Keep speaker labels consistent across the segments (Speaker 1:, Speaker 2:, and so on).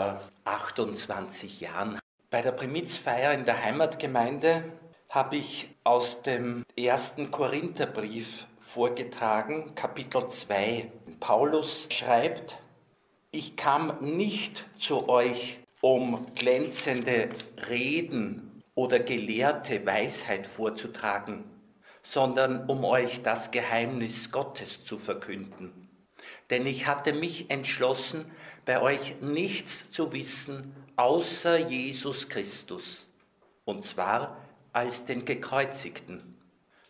Speaker 1: vor 28 Jahren. Bei der Primizfeier in der Heimatgemeinde habe ich aus dem ersten Korintherbrief vorgetragen, Kapitel 2. Paulus schreibt, ich kam nicht zu euch, um glänzende Reden oder gelehrte Weisheit vorzutragen, sondern um euch das Geheimnis Gottes zu verkünden. Denn ich hatte mich entschlossen, bei euch nichts zu wissen außer Jesus Christus, und zwar als den Gekreuzigten.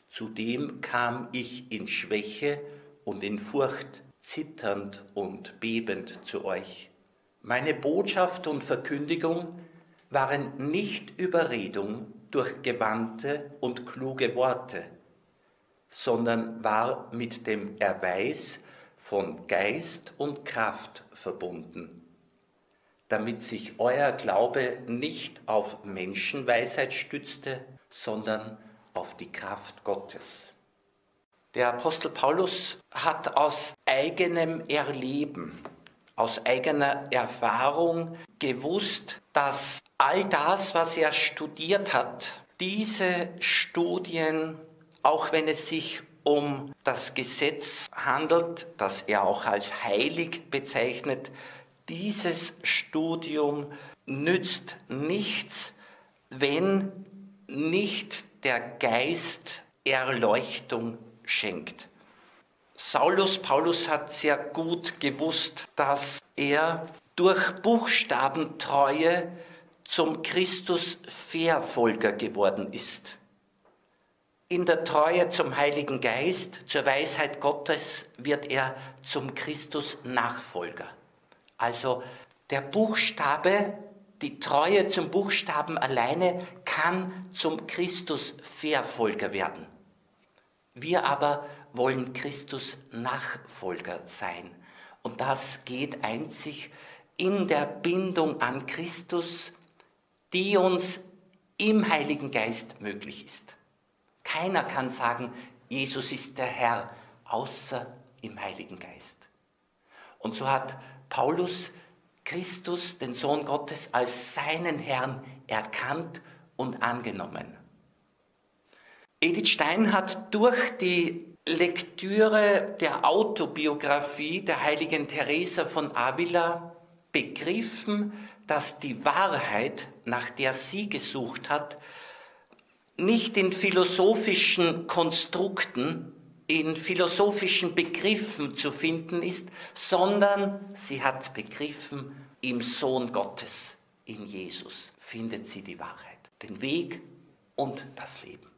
Speaker 1: Zudem kam ich in Schwäche und in Furcht, zitternd und bebend zu euch. Meine Botschaft und Verkündigung waren nicht Überredung durch gewandte und kluge Worte, sondern war mit dem Erweis von Geist und Kraft verbunden, damit sich euer Glaube nicht auf Menschenweisheit stützte, sondern auf die Kraft Gottes. Der Apostel Paulus hat aus eigenem Erleben, aus eigener Erfahrung gewusst, dass all das, was er studiert hat, diese Studien, auch wenn es sich um das Gesetz handelt, das er auch als heilig bezeichnet, dieses Studium nützt nichts, wenn nicht der Geist Erleuchtung schenkt. Saulus Paulus hat sehr gut gewusst, dass er durch Buchstabentreue zum Christus-Verfolger geworden ist. In der Treue zum Heiligen Geist, zur Weisheit Gottes, wird er zum Christus-Nachfolger. Also der Buchstabe die Treue zum Buchstaben alleine kann zum Christus-Verfolger werden. Wir aber wollen Christus Nachfolger sein. Und das geht einzig in der Bindung an Christus, die uns im Heiligen Geist möglich ist. Keiner kann sagen, Jesus ist der Herr, außer im Heiligen Geist. Und so hat Paulus Christus, den Sohn Gottes, als seinen Herrn erkannt und angenommen. Edith Stein hat durch die Lektüre der Autobiografie der heiligen Teresa von Avila begriffen, dass die Wahrheit, nach der sie gesucht hat, nicht in philosophischen Konstrukten, in philosophischen Begriffen zu finden ist, sondern sie hat begriffen, im Sohn Gottes, in Jesus, findet sie die Wahrheit, den Weg und das Leben.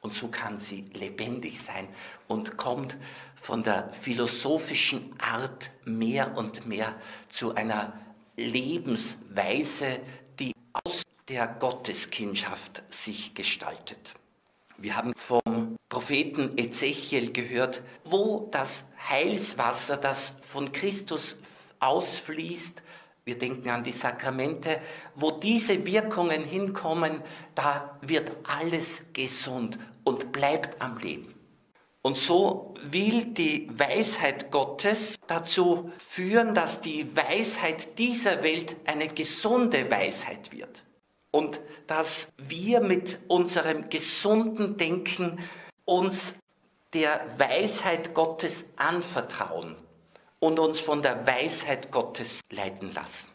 Speaker 1: Und so kann sie lebendig sein und kommt von der philosophischen Art mehr und mehr zu einer Lebensweise, die aus der Gotteskindschaft sich gestaltet. Wir haben vom Propheten Ezechiel gehört, wo das Heilswasser, das von Christus ausfließt, wir denken an die Sakramente, wo diese Wirkungen hinkommen, da wird alles gesund und bleibt am Leben. Und so will die Weisheit Gottes dazu führen, dass die Weisheit dieser Welt eine gesunde Weisheit wird und dass wir mit unserem gesunden Denken uns der Weisheit Gottes anvertrauen und uns von der Weisheit Gottes leiten lassen.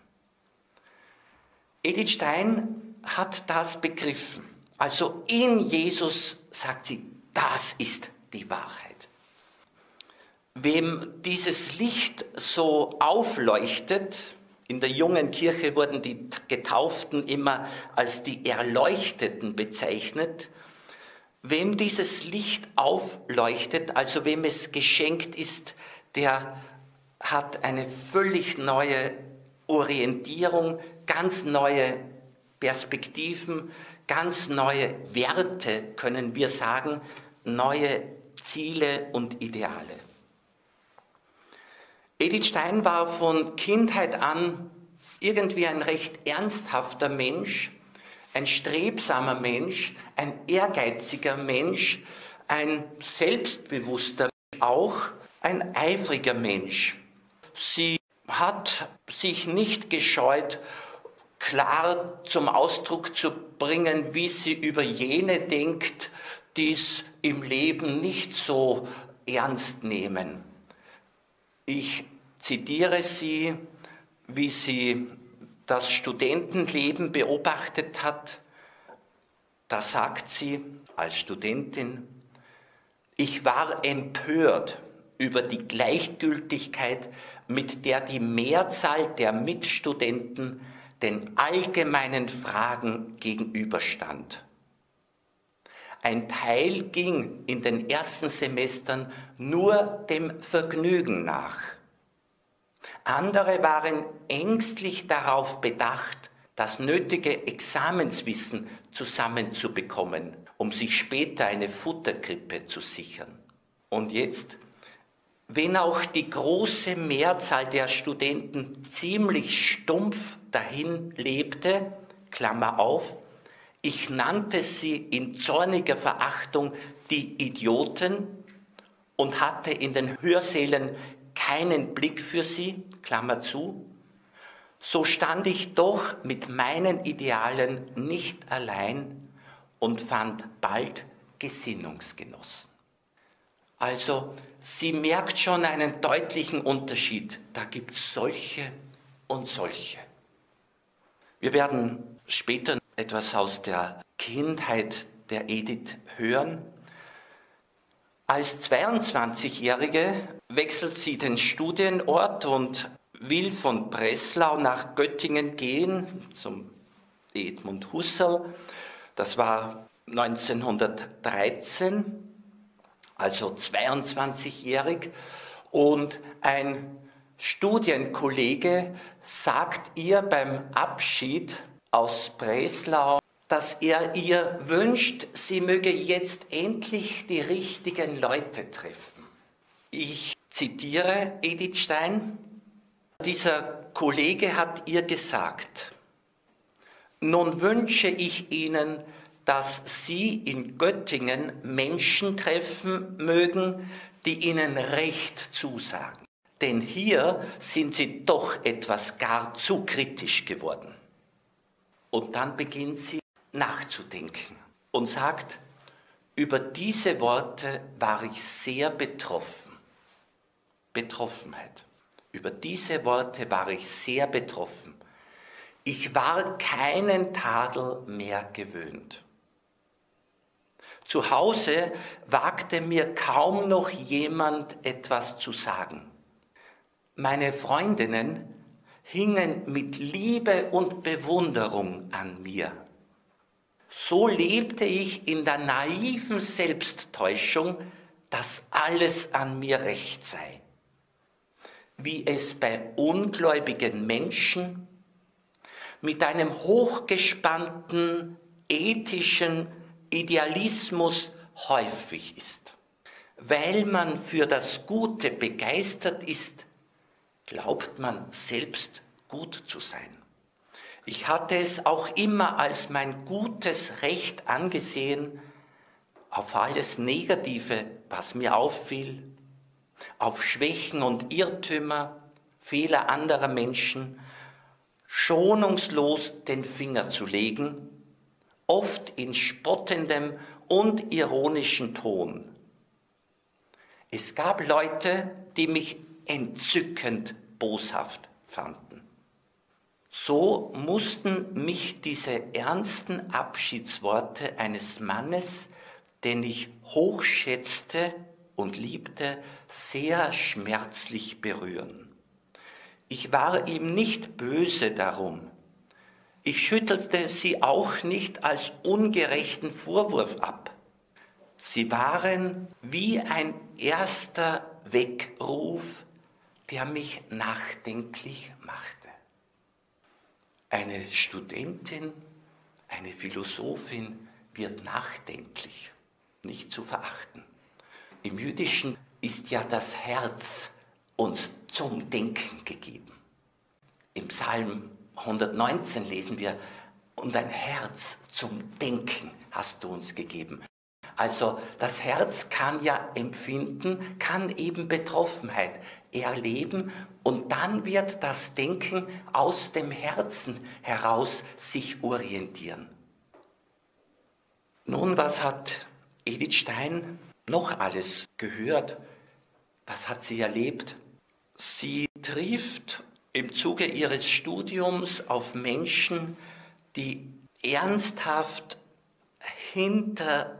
Speaker 1: Edith Stein hat das begriffen. Also in Jesus sagt sie, das ist die Wahrheit. Wem dieses Licht so aufleuchtet, in der jungen Kirche wurden die Getauften immer als die Erleuchteten bezeichnet. Wem dieses Licht aufleuchtet, also wem es geschenkt ist, der hat eine völlig neue Orientierung, ganz neue Perspektiven, ganz neue Werte, können wir sagen, neue Ziele und Ideale. Edith Stein war von Kindheit an irgendwie ein recht ernsthafter Mensch, ein strebsamer Mensch, ein ehrgeiziger Mensch, ein selbstbewusster, auch ein eifriger Mensch. Sie hat sich nicht gescheut, klar zum Ausdruck zu bringen, wie sie über jene denkt, die es im Leben nicht so ernst nehmen. Ich zitiere sie, wie sie das Studentenleben beobachtet hat. Da sagt sie als Studentin, ich war empört über die Gleichgültigkeit, mit der die Mehrzahl der Mitstudenten den allgemeinen Fragen gegenüberstand. Ein Teil ging in den ersten Semestern nur dem Vergnügen nach. Andere waren ängstlich darauf bedacht, das nötige Examenswissen zusammenzubekommen, um sich später eine Futterkrippe zu sichern. Und jetzt, wenn auch die große Mehrzahl der Studenten ziemlich stumpf dahin lebte, Klammer auf, ich nannte sie in zorniger Verachtung die Idioten und hatte in den Hörsälen keinen Blick für sie, Klammer zu, so stand ich doch mit meinen Idealen nicht allein und fand bald Gesinnungsgenossen. Also, sie merkt schon einen deutlichen Unterschied. Da gibt es solche und solche. Wir werden später etwas aus der Kindheit der Edith hören. Als 22-Jährige wechselt sie den Studienort und will von Breslau nach Göttingen gehen zum Edmund Husserl. Das war 1913, also 22-jährig. Und ein Studienkollege sagt ihr beim Abschied aus Breslau, dass er ihr wünscht, sie möge jetzt endlich die richtigen Leute treffen. Ich zitiere Edith Stein. Dieser Kollege hat ihr gesagt, nun wünsche ich Ihnen, dass Sie in Göttingen Menschen treffen mögen, die Ihnen Recht zusagen. Denn hier sind Sie doch etwas gar zu kritisch geworden. Und dann beginnt sie nachzudenken und sagt, über diese Worte war ich sehr betroffen. Betroffenheit. Über diese Worte war ich sehr betroffen. Ich war keinen Tadel mehr gewöhnt. Zu Hause wagte mir kaum noch jemand etwas zu sagen. Meine Freundinnen hingen mit Liebe und Bewunderung an mir. So lebte ich in der naiven Selbsttäuschung, dass alles an mir recht sei. Wie es bei ungläubigen Menschen mit einem hochgespannten ethischen Idealismus häufig ist. Weil man für das Gute begeistert ist, glaubt man selbst gut zu sein. Ich hatte es auch immer als mein gutes Recht angesehen, auf alles Negative, was mir auffiel, auf Schwächen und Irrtümer, Fehler anderer Menschen, schonungslos den Finger zu legen, oft in spottendem und ironischen Ton. Es gab Leute, die mich entzückend boshaft fanden. So mussten mich diese ernsten Abschiedsworte eines Mannes, den ich hochschätzte und liebte, sehr schmerzlich berühren. Ich war ihm nicht böse darum. Ich schüttelte sie auch nicht als ungerechten Vorwurf ab. Sie waren wie ein erster Weckruf der mich nachdenklich machte. Eine Studentin, eine Philosophin wird nachdenklich, nicht zu verachten. Im Jüdischen ist ja das Herz uns zum Denken gegeben. Im Psalm 119 lesen wir, und ein Herz zum Denken hast du uns gegeben. Also das Herz kann ja empfinden, kann eben Betroffenheit erleben und dann wird das Denken aus dem Herzen heraus sich orientieren. Nun, was hat Edith Stein noch alles gehört? Was hat sie erlebt? Sie trifft im Zuge ihres Studiums auf Menschen, die ernsthaft hinter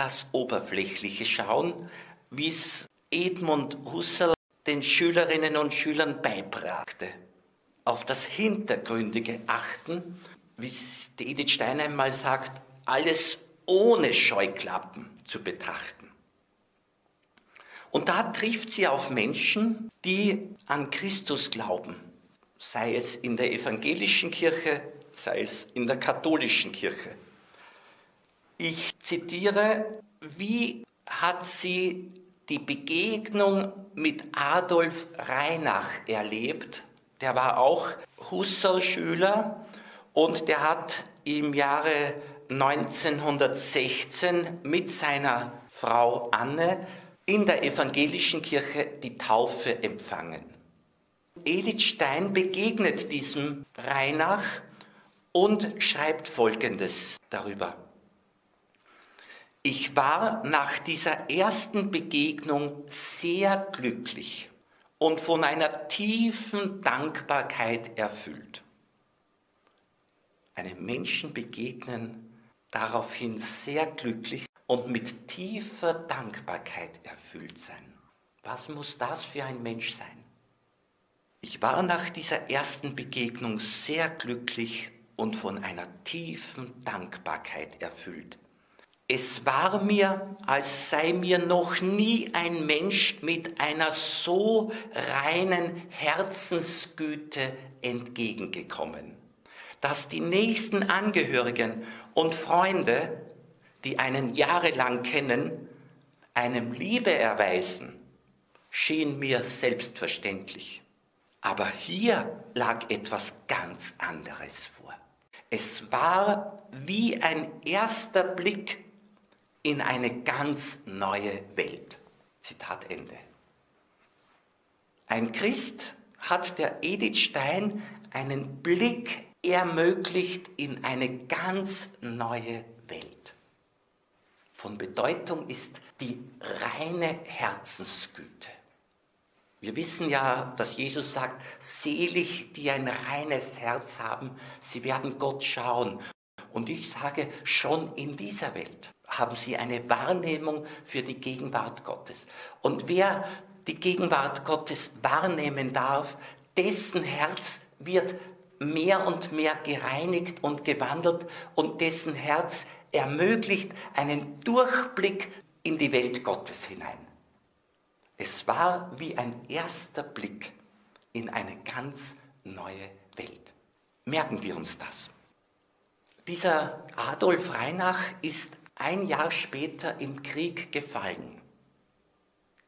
Speaker 1: das Oberflächliche schauen, wie es Edmund Husserl den Schülerinnen und Schülern beibrachte. Auf das Hintergründige achten, wie es Edith Stein einmal sagt, alles ohne Scheuklappen zu betrachten. Und da trifft sie auf Menschen, die an Christus glauben, sei es in der evangelischen Kirche, sei es in der katholischen Kirche. Ich zitiere, wie hat sie die Begegnung mit Adolf Reinach erlebt? Der war auch Husserl-Schüler und der hat im Jahre 1916 mit seiner Frau Anne in der evangelischen Kirche die Taufe empfangen. Edith Stein begegnet diesem Reinach und schreibt Folgendes darüber. Ich war nach dieser ersten Begegnung sehr glücklich und von einer tiefen Dankbarkeit erfüllt. Einem Menschen begegnen, daraufhin sehr glücklich und mit tiefer Dankbarkeit erfüllt sein. Was muss das für ein Mensch sein? Ich war nach dieser ersten Begegnung sehr glücklich und von einer tiefen Dankbarkeit erfüllt. Es war mir, als sei mir noch nie ein Mensch mit einer so reinen Herzensgüte entgegengekommen, dass die nächsten Angehörigen und Freunde, die einen jahrelang kennen, einem Liebe erweisen, schien mir selbstverständlich. Aber hier lag etwas ganz anderes vor. Es war wie ein erster Blick in eine ganz neue Welt. Zitat Ende. Ein Christ hat der Edith Stein einen Blick ermöglicht in eine ganz neue Welt. Von Bedeutung ist die reine Herzensgüte. Wir wissen ja, dass Jesus sagt, selig, die ein reines Herz haben, sie werden Gott schauen. Und ich sage, schon in dieser Welt haben sie eine Wahrnehmung für die Gegenwart Gottes. Und wer die Gegenwart Gottes wahrnehmen darf, dessen Herz wird mehr und mehr gereinigt und gewandelt und dessen Herz ermöglicht einen Durchblick in die Welt Gottes hinein. Es war wie ein erster Blick in eine ganz neue Welt. Merken wir uns das. Dieser Adolf Reinach ist ein Jahr später im Krieg gefallen.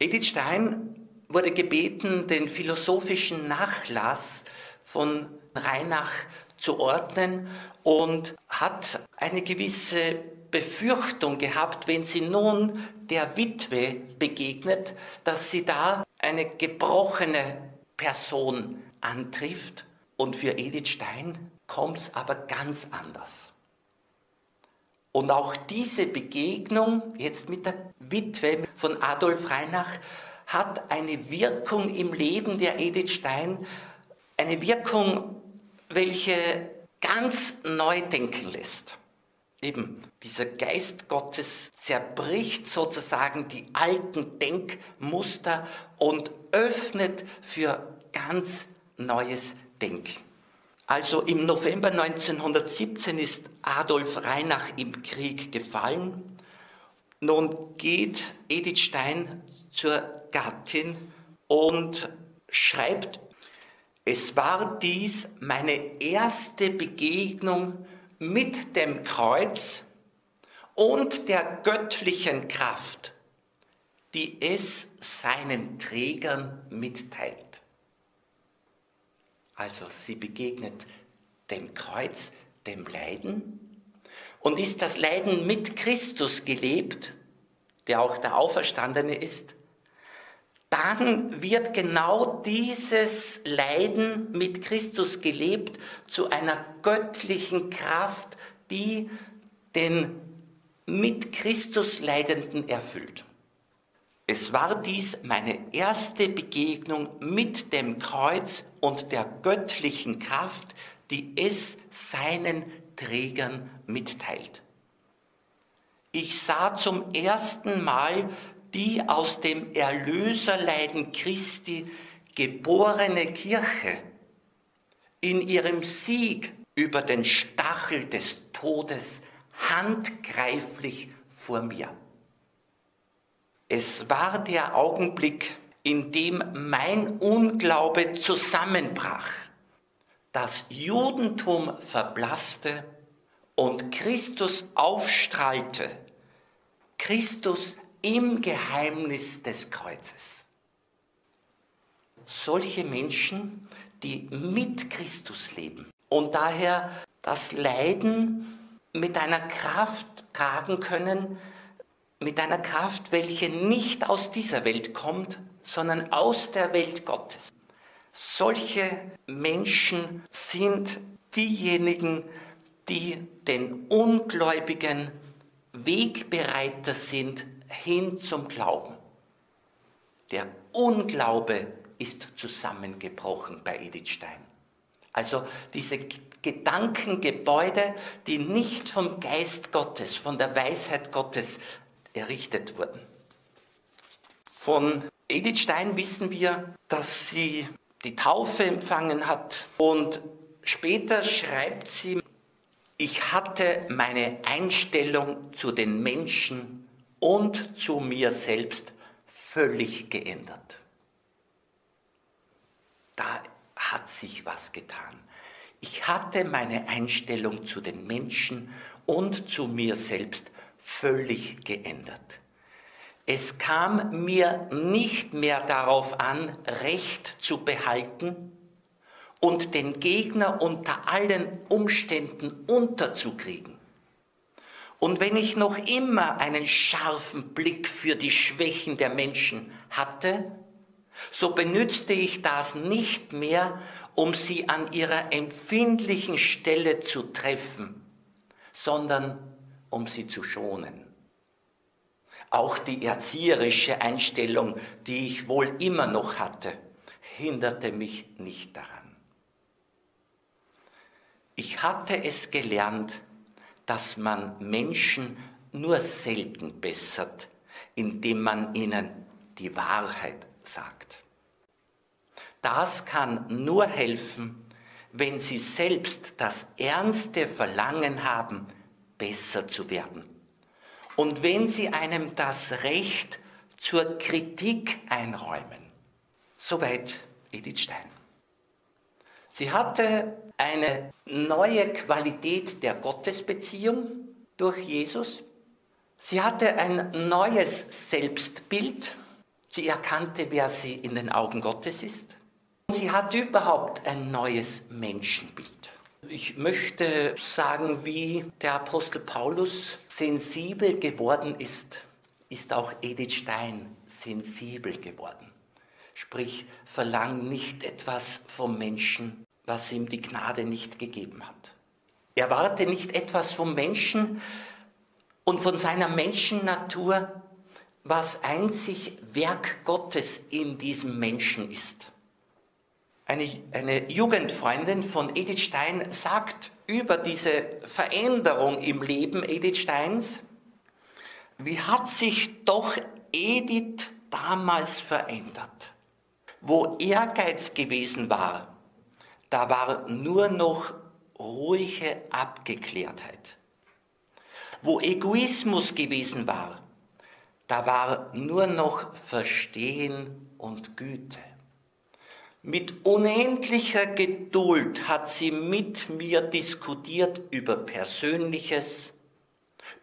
Speaker 1: Edith Stein wurde gebeten, den philosophischen Nachlass von Reinach zu ordnen und hat eine gewisse Befürchtung gehabt, wenn sie nun der Witwe begegnet, dass sie da eine gebrochene Person antrifft. Und für Edith Stein kommt es aber ganz anders. Und auch diese Begegnung jetzt mit der Witwe von Adolf Reinach hat eine Wirkung im Leben der Edith Stein, eine Wirkung, welche ganz neu denken lässt. Eben, dieser Geist Gottes zerbricht sozusagen die alten Denkmuster und öffnet für ganz neues Denken. Also im November 1917 ist Adolf Reinach im Krieg gefallen. Nun geht Edith Stein zur Gattin und schreibt, es war dies meine erste Begegnung mit dem Kreuz und der göttlichen Kraft, die es seinen Trägern mitteilt. Also sie begegnet dem Kreuz, dem Leiden und ist das Leiden mit Christus gelebt, der auch der Auferstandene ist, dann wird genau dieses Leiden mit Christus gelebt zu einer göttlichen Kraft, die den mit Christus Leidenden erfüllt. Es war dies meine erste Begegnung mit dem Kreuz und der göttlichen Kraft, die es seinen Trägern mitteilt. Ich sah zum ersten Mal die aus dem Erlöserleiden Christi geborene Kirche in ihrem Sieg über den Stachel des Todes handgreiflich vor mir. Es war der Augenblick, in dem mein Unglaube zusammenbrach. Das Judentum verblasste und Christus aufstrahlte. Christus im Geheimnis des Kreuzes. Solche Menschen, die mit Christus leben und daher das Leiden mit einer Kraft tragen können, mit einer Kraft, welche nicht aus dieser Welt kommt, sondern aus der Welt Gottes. Solche Menschen sind diejenigen, die den Ungläubigen Wegbereiter sind hin zum Glauben. Der Unglaube ist zusammengebrochen bei Edith Stein. Also diese Gedankengebäude, die nicht vom Geist Gottes, von der Weisheit Gottes errichtet wurden. Von Edith Stein wissen wir, dass sie die Taufe empfangen hat und später schreibt sie, ich hatte meine Einstellung zu den Menschen und zu mir selbst völlig geändert. Da hat sich was getan. Ich hatte meine Einstellung zu den Menschen und zu mir selbst völlig geändert. Es kam mir nicht mehr darauf an, Recht zu behalten und den Gegner unter allen Umständen unterzukriegen. Und wenn ich noch immer einen scharfen Blick für die Schwächen der Menschen hatte, so benützte ich das nicht mehr, um sie an ihrer empfindlichen Stelle zu treffen, sondern um sie zu schonen. Auch die erzieherische Einstellung, die ich wohl immer noch hatte, hinderte mich nicht daran. Ich hatte es gelernt, dass man Menschen nur selten bessert, indem man ihnen die Wahrheit sagt. Das kann nur helfen, wenn sie selbst das ernste Verlangen haben, besser zu werden. Und wenn sie einem das Recht zur Kritik einräumen. Soweit Edith Stein. Sie hatte eine neue Qualität der Gottesbeziehung durch Jesus. Sie hatte ein neues Selbstbild. Sie erkannte, wer sie in den Augen Gottes ist. Sie hat überhaupt ein neues Menschenbild. Ich möchte sagen, wie der Apostel Paulus sensibel geworden ist, ist auch Edith Stein sensibel geworden. Sprich, verlang nicht etwas vom Menschen, was ihm die Gnade nicht gegeben hat. Erwarte nicht etwas vom Menschen und von seiner Menschennatur, was einzig Werk Gottes in diesem Menschen ist. Eine, eine Jugendfreundin von Edith Stein sagt über diese Veränderung im Leben Edith Steins, wie hat sich doch Edith damals verändert? Wo Ehrgeiz gewesen war, da war nur noch ruhige Abgeklärtheit. Wo Egoismus gewesen war, da war nur noch Verstehen und Güte. Mit unendlicher Geduld hat sie mit mir diskutiert über Persönliches,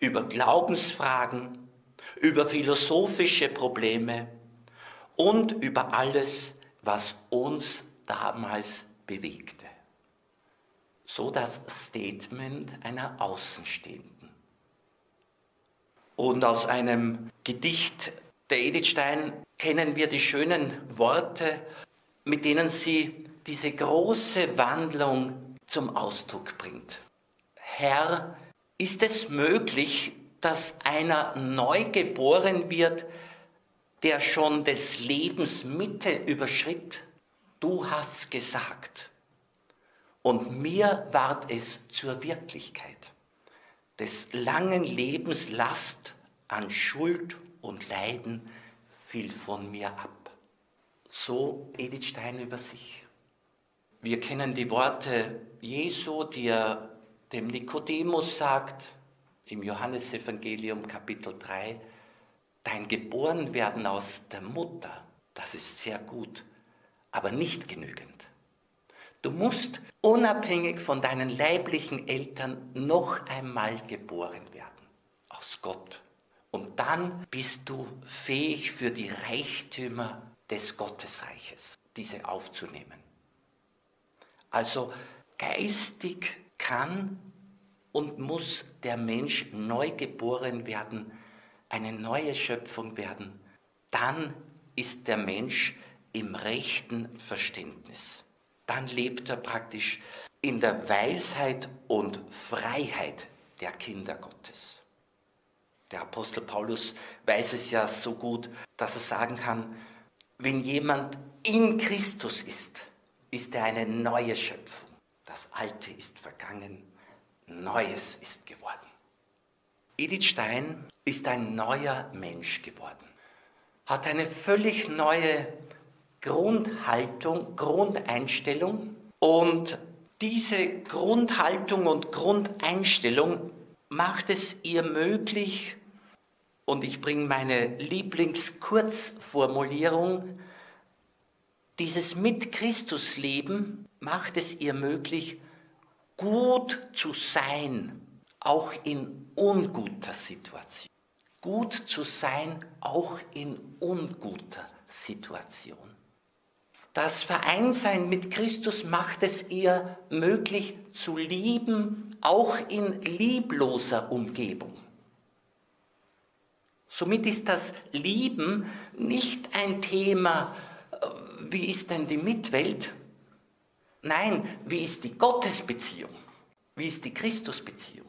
Speaker 1: über Glaubensfragen, über philosophische Probleme und über alles, was uns damals bewegte. So das Statement einer Außenstehenden. Und aus einem Gedicht der Edith Stein kennen wir die schönen Worte, mit denen sie diese große Wandlung zum Ausdruck bringt. Herr, ist es möglich, dass einer neu geboren wird, der schon des Lebens Mitte überschritt? Du hast gesagt. Und mir ward es zur Wirklichkeit. Des langen Lebens Last an Schuld und Leiden fiel von mir ab. So Edith Stein über sich. Wir kennen die Worte Jesu, die er dem Nikodemus sagt, im Johannesevangelium Kapitel 3, dein Geborenwerden aus der Mutter, das ist sehr gut, aber nicht genügend. Du musst unabhängig von deinen leiblichen Eltern noch einmal geboren werden, aus Gott. Und dann bist du fähig für die Reichtümer des Gottesreiches, diese aufzunehmen. Also geistig kann und muss der Mensch neu geboren werden, eine neue Schöpfung werden. Dann ist der Mensch im rechten Verständnis. Dann lebt er praktisch in der Weisheit und Freiheit der Kinder Gottes. Der Apostel Paulus weiß es ja so gut, dass er sagen kann, wenn jemand in Christus ist, ist er eine neue Schöpfung. Das Alte ist vergangen, Neues ist geworden. Edith Stein ist ein neuer Mensch geworden, hat eine völlig neue Grundhaltung, Grundeinstellung und diese Grundhaltung und Grundeinstellung macht es ihr möglich, und ich bringe meine Lieblingskurzformulierung, dieses mit Christus Leben macht es ihr möglich, gut zu sein, auch in unguter Situation. Gut zu sein, auch in unguter Situation. Das Vereinsein mit Christus macht es ihr möglich zu lieben, auch in liebloser Umgebung. Somit ist das Lieben nicht ein Thema, äh, wie ist denn die Mitwelt? Nein, wie ist die Gottesbeziehung? Wie ist die Christusbeziehung?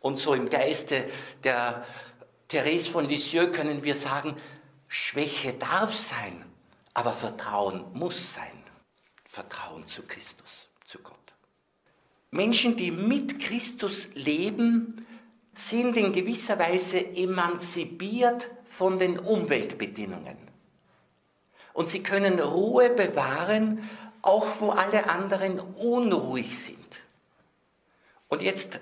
Speaker 1: Und so im Geiste der Therese von Lisieux können wir sagen, Schwäche darf sein, aber Vertrauen muss sein. Vertrauen zu Christus, zu Gott. Menschen, die mit Christus leben, sind in gewisser Weise emanzipiert von den Umweltbedingungen. Und sie können Ruhe bewahren, auch wo alle anderen unruhig sind. Und jetzt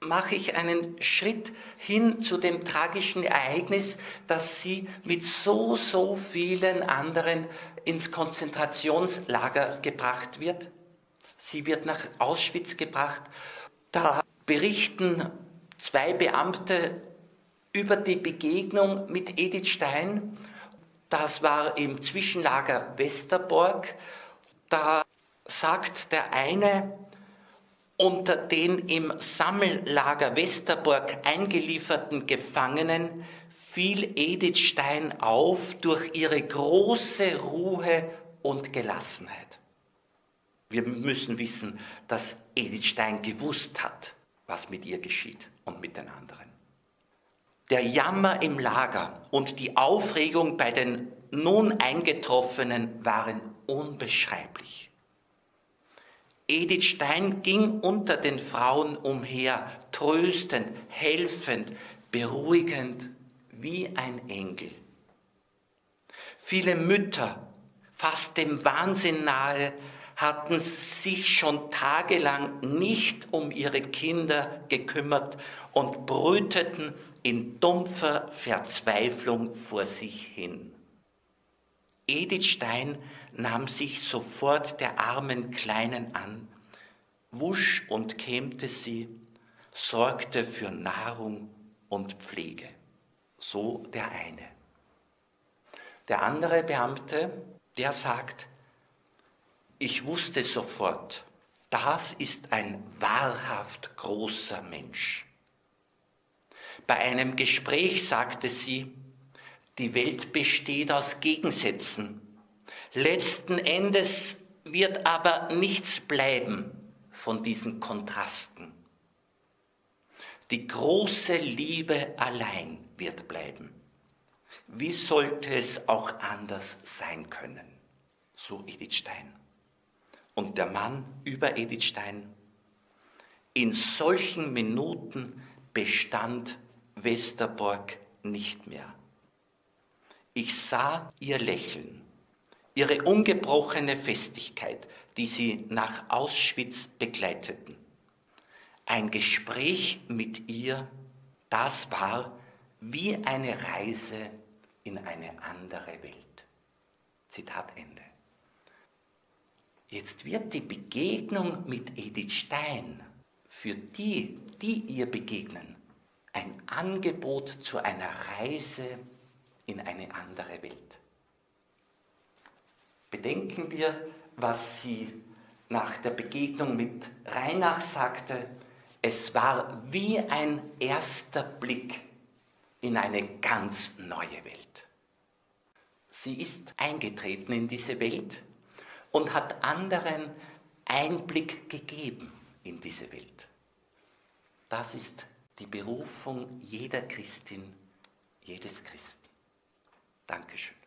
Speaker 1: mache ich einen Schritt hin zu dem tragischen Ereignis, dass sie mit so, so vielen anderen ins Konzentrationslager gebracht wird. Sie wird nach Auschwitz gebracht. Da berichten zwei Beamte über die Begegnung mit Edith Stein. Das war im Zwischenlager Westerborg. Da sagt der eine, unter den im Sammellager Westerborg eingelieferten Gefangenen fiel Edith Stein auf durch ihre große Ruhe und Gelassenheit. Wir müssen wissen, dass Edith Stein gewusst hat, was mit ihr geschieht und mit den anderen. Der Jammer im Lager und die Aufregung bei den nun eingetroffenen waren unbeschreiblich. Edith Stein ging unter den Frauen umher, tröstend, helfend, beruhigend, wie ein Engel. Viele Mütter, fast dem Wahnsinn nahe, hatten sich schon tagelang nicht um ihre Kinder gekümmert und brüteten in dumpfer Verzweiflung vor sich hin. Edith Stein nahm sich sofort der armen Kleinen an, wusch und kämmte sie, sorgte für Nahrung und Pflege. So der eine. Der andere Beamte, der sagt, ich wusste sofort, das ist ein wahrhaft großer Mensch. Bei einem Gespräch sagte sie, die Welt besteht aus Gegensätzen. Letzten Endes wird aber nichts bleiben von diesen Kontrasten. Die große Liebe allein wird bleiben. Wie sollte es auch anders sein können? So Edith Stein. Und der Mann über Edith Stein. In solchen Minuten bestand Westerborg nicht mehr. Ich sah ihr Lächeln, ihre ungebrochene Festigkeit, die sie nach Auschwitz begleiteten. Ein Gespräch mit ihr, das war wie eine Reise in eine andere Welt. Zitat Ende. Jetzt wird die Begegnung mit Edith Stein für die, die ihr begegnen, ein Angebot zu einer Reise in eine andere Welt. Bedenken wir, was sie nach der Begegnung mit Reinach sagte. Es war wie ein erster Blick in eine ganz neue Welt. Sie ist eingetreten in diese Welt und hat anderen Einblick gegeben in diese Welt. Das ist die Berufung jeder Christin, jedes Christen. Dankeschön.